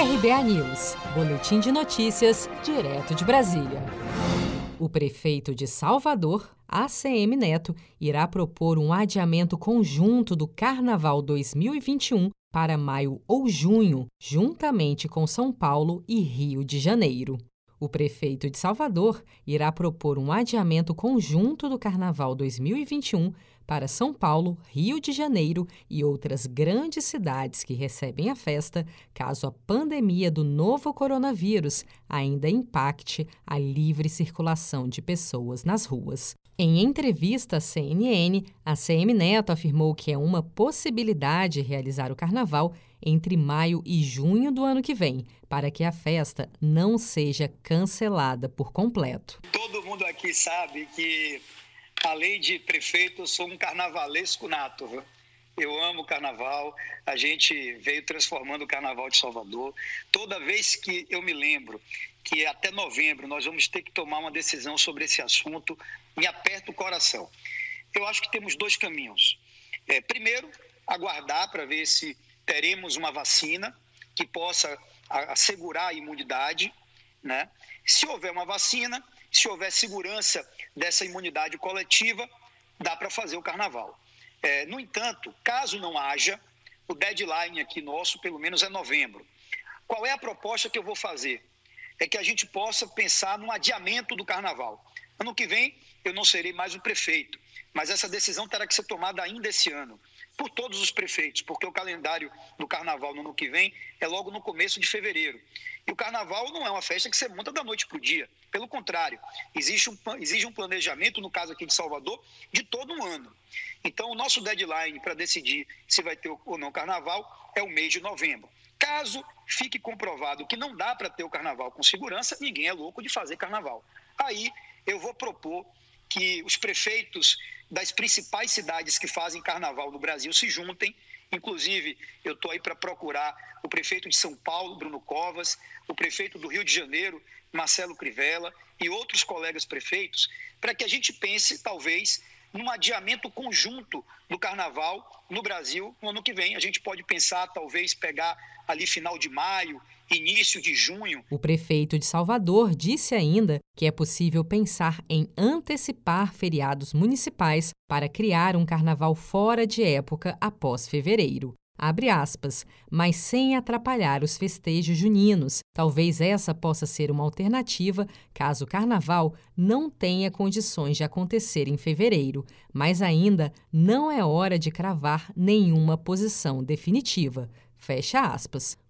RBA News, Boletim de Notícias, direto de Brasília. O prefeito de Salvador, ACM Neto, irá propor um adiamento conjunto do Carnaval 2021 para maio ou junho, juntamente com São Paulo e Rio de Janeiro. O prefeito de Salvador irá propor um adiamento conjunto do Carnaval 2021 para São Paulo, Rio de Janeiro e outras grandes cidades que recebem a festa, caso a pandemia do novo coronavírus ainda impacte a livre circulação de pessoas nas ruas. Em entrevista à CNN, a CM Neto afirmou que é uma possibilidade realizar o carnaval entre maio e junho do ano que vem, para que a festa não seja cancelada por completo. Todo mundo aqui sabe que, além de prefeito, eu sou um carnavalesco nato. Viu? Eu amo carnaval, a gente veio transformando o carnaval de Salvador. Toda vez que eu me lembro que até novembro nós vamos ter que tomar uma decisão sobre esse assunto, me aperta o coração. Eu acho que temos dois caminhos. É, primeiro, aguardar para ver se teremos uma vacina que possa assegurar a imunidade. Né? Se houver uma vacina, se houver segurança dessa imunidade coletiva, dá para fazer o carnaval. É, no entanto, caso não haja, o deadline aqui nosso, pelo menos, é novembro. Qual é a proposta que eu vou fazer? É que a gente possa pensar num adiamento do carnaval. Ano que vem, eu não serei mais o prefeito, mas essa decisão terá que ser tomada ainda esse ano, por todos os prefeitos, porque o calendário do carnaval no ano que vem é logo no começo de fevereiro. E o carnaval não é uma festa que você monta da noite para o dia. Pelo contrário, existe um, exige um planejamento, no caso aqui de Salvador, de todo um ano. Então, o nosso deadline para decidir se vai ter ou não carnaval é o mês de novembro. Caso fique comprovado que não dá para ter o carnaval com segurança, ninguém é louco de fazer carnaval. Aí eu vou propor que os prefeitos das principais cidades que fazem carnaval no Brasil se juntem. Inclusive, eu estou aí para procurar o prefeito de São Paulo, Bruno Covas, o prefeito do Rio de Janeiro, Marcelo Crivella, e outros colegas prefeitos, para que a gente pense, talvez, num adiamento conjunto do carnaval no Brasil no ano que vem. A gente pode pensar, talvez, pegar ali final de maio, início de junho. O prefeito de Salvador disse ainda que é possível pensar em antecipar feriados municipais para criar um carnaval fora de época após fevereiro abre aspas, mas sem atrapalhar os festejos juninos. Talvez essa possa ser uma alternativa caso o carnaval não tenha condições de acontecer em fevereiro, mas ainda não é hora de cravar nenhuma posição definitiva. Fecha aspas